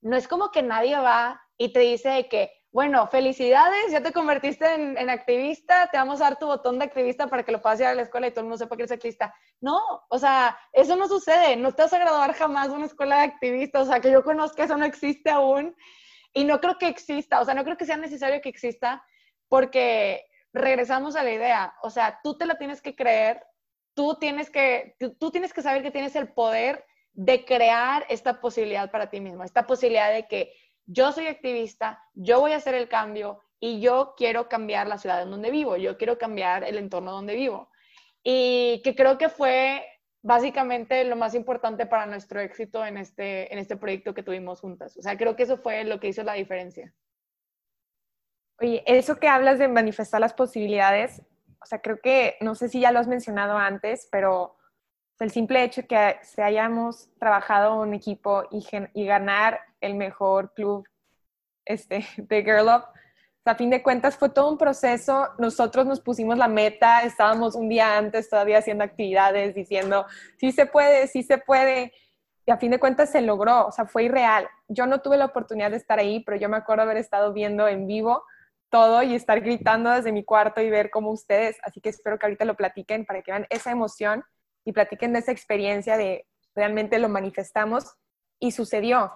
No es como que nadie va y te dice de que, bueno, felicidades, ya te convertiste en, activista, te vamos a dar tu botón de activista para que lo puedas ir a la escuela y todo el mundo sepa que eres activista. No, o sea, eso no sucede, no te vas a graduar jamás de una escuela de activistas, o sea, que yo conozca, eso no existe aún. Y no creo que exista, o sea, no creo que sea necesario que exista porque regresamos a la idea, o sea, tú te la tienes que creer tú tienes que, tú tienes que saber que tienes el poder de crear esta posibilidad para ti mismo, esta posibilidad de que yo soy activista, yo voy a hacer el cambio y yo quiero cambiar la ciudad en donde vivo, yo quiero cambiar el entorno donde vivo. Y que creo que fue básicamente lo más importante para nuestro éxito en este, en este proyecto que tuvimos juntas. O sea, creo que eso fue lo que hizo la diferencia. Oye, eso que hablas de manifestar las posibilidades, o sea, creo que, no sé si ya lo has mencionado antes, pero el simple hecho que se hayamos trabajado un equipo y, y ganar el mejor club este, de Girl Up, a fin de cuentas fue todo un proceso. Nosotros nos pusimos la meta, estábamos un día antes todavía haciendo actividades, diciendo, sí se puede, sí se puede. y a fin de cuentas se logró, o sea, fue irreal. Yo no tuve la oportunidad de estar ahí, pero yo me acuerdo haber estado viendo en vivo todo y estar gritando desde mi cuarto y ver cómo ustedes, así que espero que ahorita lo platiquen para que vean esa emoción y platiquen de esa experiencia de realmente lo manifestamos y sucedió.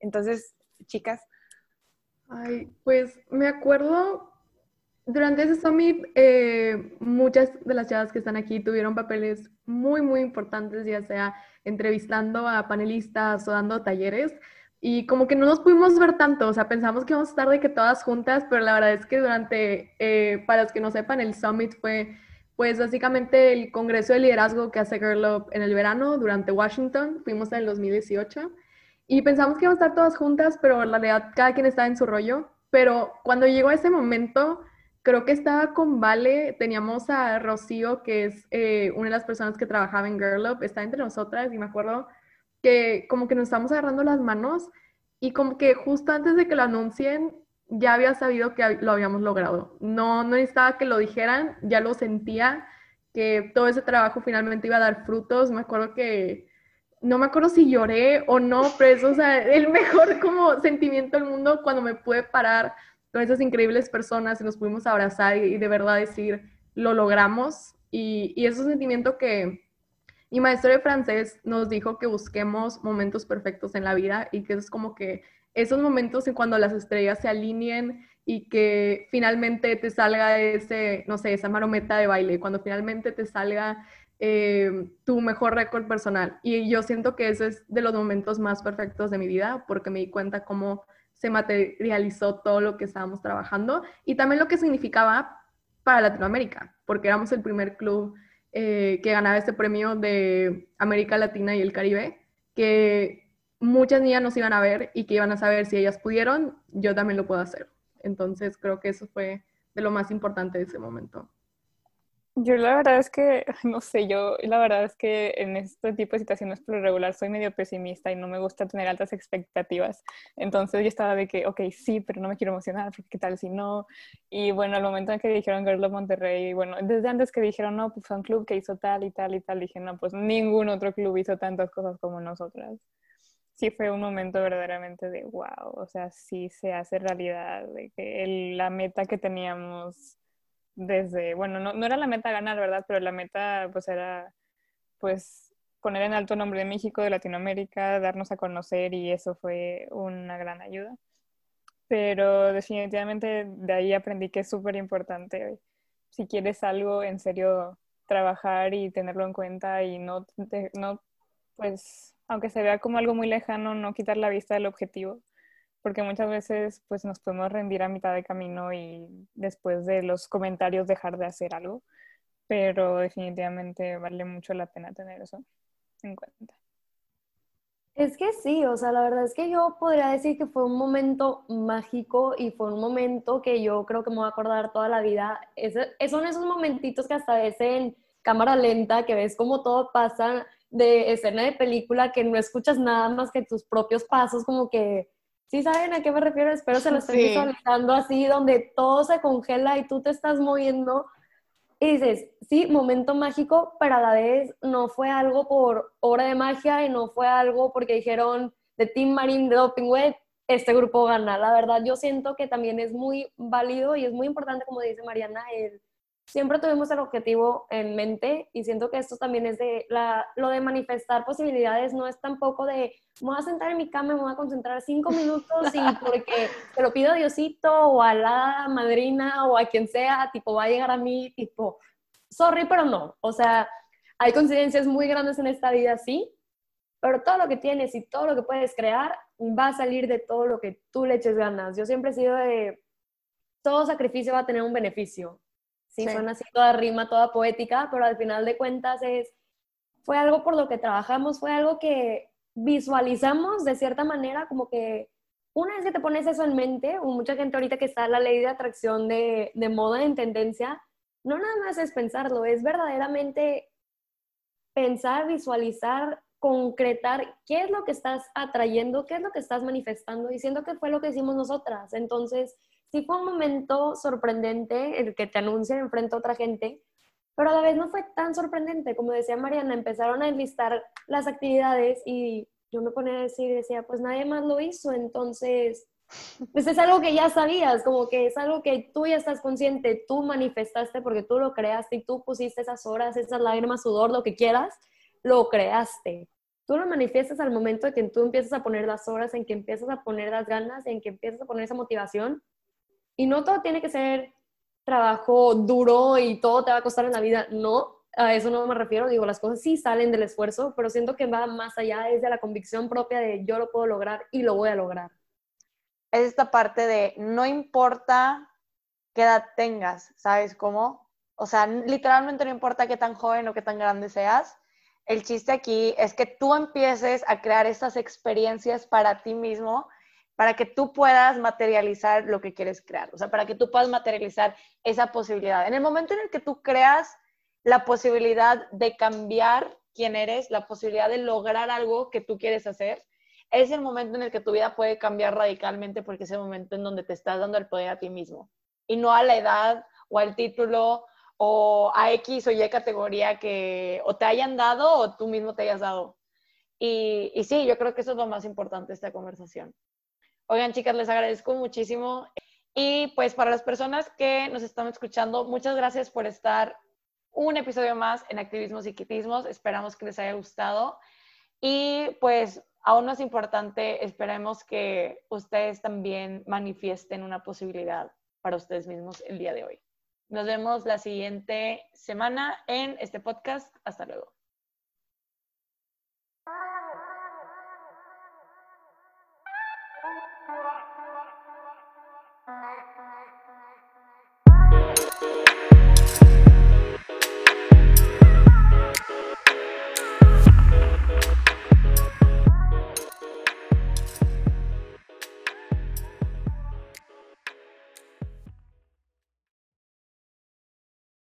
Entonces, chicas. Ay, pues me acuerdo, durante ese summit, eh, muchas de las chavas que están aquí tuvieron papeles muy, muy importantes, ya sea entrevistando a panelistas o dando talleres. Y como que no nos pudimos ver tanto, o sea, pensamos que íbamos a estar de que todas juntas, pero la verdad es que durante, eh, para los que no sepan, el summit fue pues básicamente el Congreso de Liderazgo que hace Girl Up en el verano durante Washington, fuimos en el 2018 y pensamos que íbamos a estar todas juntas, pero en realidad cada quien estaba en su rollo. Pero cuando llegó ese momento, creo que estaba con Vale, teníamos a Rocío, que es eh, una de las personas que trabajaba en Girl Up, está entre nosotras y me acuerdo que como que nos estábamos agarrando las manos y como que justo antes de que lo anuncien, ya había sabido que lo habíamos logrado. No, no necesitaba que lo dijeran, ya lo sentía, que todo ese trabajo finalmente iba a dar frutos. Me acuerdo que, no me acuerdo si lloré o no, pero eso, o sea, el mejor como sentimiento del mundo cuando me pude parar con esas increíbles personas y nos pudimos abrazar y, de verdad decir, lo logramos. Y, y ese sentimiento que mi maestro de francés nos dijo que busquemos momentos perfectos en la vida y que es como que esos momentos en cuando las estrellas se alineen y que finalmente te salga ese, no sé, esa marometa de baile, cuando finalmente te salga eh, tu mejor récord personal. Y yo siento que ese es de los momentos más perfectos de mi vida porque me di cuenta cómo se materializó todo lo que estábamos trabajando y también lo que significaba para Latinoamérica, porque éramos el primer club eh, que ganaba este premio de América Latina y el Caribe, que muchas niñas nos iban a ver y que iban a saber si ellas pudieron, yo también lo puedo hacer. Entonces creo que eso fue de lo más importante de ese momento. Yo la verdad es que, no sé, yo la verdad es que en este tipo de situaciones por lo regular soy medio pesimista y no me gusta tener altas expectativas. Entonces yo estaba de que, ok, sí, pero no me quiero emocionar, porque qué tal si no. Y bueno, al momento en que dijeron Girl of Monterrey, bueno, desde antes que dijeron, no, pues fue un club que hizo tal y tal y tal, dije, no, pues ningún otro club hizo tantas cosas como nosotras sí fue un momento verdaderamente de wow, o sea, sí se hace realidad, de que la meta que teníamos desde, bueno, no, no, era la meta ganar, ¿verdad? Pero la meta pues era pues poner en alto nombre de México, de Latinoamérica, darnos a conocer y eso fue una gran ayuda. Pero definitivamente de ahí aprendí que es súper importante, si quieres algo en serio, trabajar y tenerlo en cuenta y no, no pues aunque se vea como algo muy lejano, no quitar la vista del objetivo, porque muchas veces pues nos podemos rendir a mitad de camino y después de los comentarios dejar de hacer algo, pero definitivamente vale mucho la pena tener eso en cuenta. Es que sí, o sea, la verdad es que yo podría decir que fue un momento mágico y fue un momento que yo creo que me voy a acordar toda la vida. Es, son esos momentitos que hasta ves en cámara lenta, que ves cómo todo pasa de escena de película que no escuchas nada más que tus propios pasos, como que, ¿sí saben a qué me refiero? Espero se lo estén visualizando así, donde todo se congela y tú te estás moviendo. Y dices, sí, momento mágico, pero a la vez no fue algo por obra de magia y no fue algo porque dijeron de Team Marine de Doping Web, este grupo gana. La verdad, yo siento que también es muy válido y es muy importante, como dice Mariana, el siempre tuvimos el objetivo en mente y siento que esto también es de la, lo de manifestar posibilidades, no es tampoco de me voy a sentar en mi cama, me voy a concentrar cinco minutos y porque te lo pido a Diosito o a la madrina o a quien sea, tipo va a llegar a mí, tipo, sorry, pero no. O sea, hay coincidencias muy grandes en esta vida, sí, pero todo lo que tienes y todo lo que puedes crear va a salir de todo lo que tú le eches ganas. Yo siempre he sido de, todo sacrificio va a tener un beneficio. Sí, suena así toda rima, toda poética, pero al final de cuentas es, fue algo por lo que trabajamos, fue algo que visualizamos de cierta manera, como que una vez que te pones eso en mente, mucha gente ahorita que está la ley de atracción de, de moda en tendencia, no nada más es pensarlo, es verdaderamente pensar, visualizar, concretar qué es lo que estás atrayendo, qué es lo que estás manifestando, diciendo que fue lo que hicimos nosotras. Entonces, sí fue un momento sorprendente el que te anuncien enfrente a otra gente, pero a la vez no fue tan sorprendente. Como decía Mariana, empezaron a enlistar las actividades y yo me ponía a decir, decía, pues nadie más lo hizo, entonces, pues es algo que ya sabías, como que es algo que tú ya estás consciente, tú manifestaste porque tú lo creaste y tú pusiste esas horas, esas lágrimas, sudor, lo que quieras, lo creaste. Tú lo manifiestas al momento de que tú empiezas a poner las horas, en que empiezas a poner las ganas, en que empiezas a poner esa motivación. Y no todo tiene que ser trabajo duro y todo te va a costar en la vida. No, a eso no me refiero. Digo, las cosas sí salen del esfuerzo, pero siento que va más allá, es de la convicción propia de yo lo puedo lograr y lo voy a lograr. Es esta parte de no importa qué edad tengas, ¿sabes cómo? O sea, literalmente no importa qué tan joven o qué tan grande seas, el chiste aquí es que tú empieces a crear estas experiencias para ti mismo, para que tú puedas materializar lo que quieres crear, o sea, para que tú puedas materializar esa posibilidad. En el momento en el que tú creas la posibilidad de cambiar quién eres, la posibilidad de lograr algo que tú quieres hacer, es el momento en el que tu vida puede cambiar radicalmente porque es el momento en donde te estás dando el poder a ti mismo y no a la edad o al título o a X o Y categoría que o te hayan dado o tú mismo te hayas dado. Y, sí, yo creo que eso es lo más importante de esta conversación. Oigan, chicas, les agradezco muchísimo. Y pues para las personas que nos están escuchando, muchas gracias por estar un episodio más en Activismos y Quitismos. Esperamos que les haya gustado. Y pues aún más importante, esperemos que ustedes también manifiesten una posibilidad para ustedes mismos el día de hoy. Nos vemos la siguiente semana en este podcast. Hasta luego.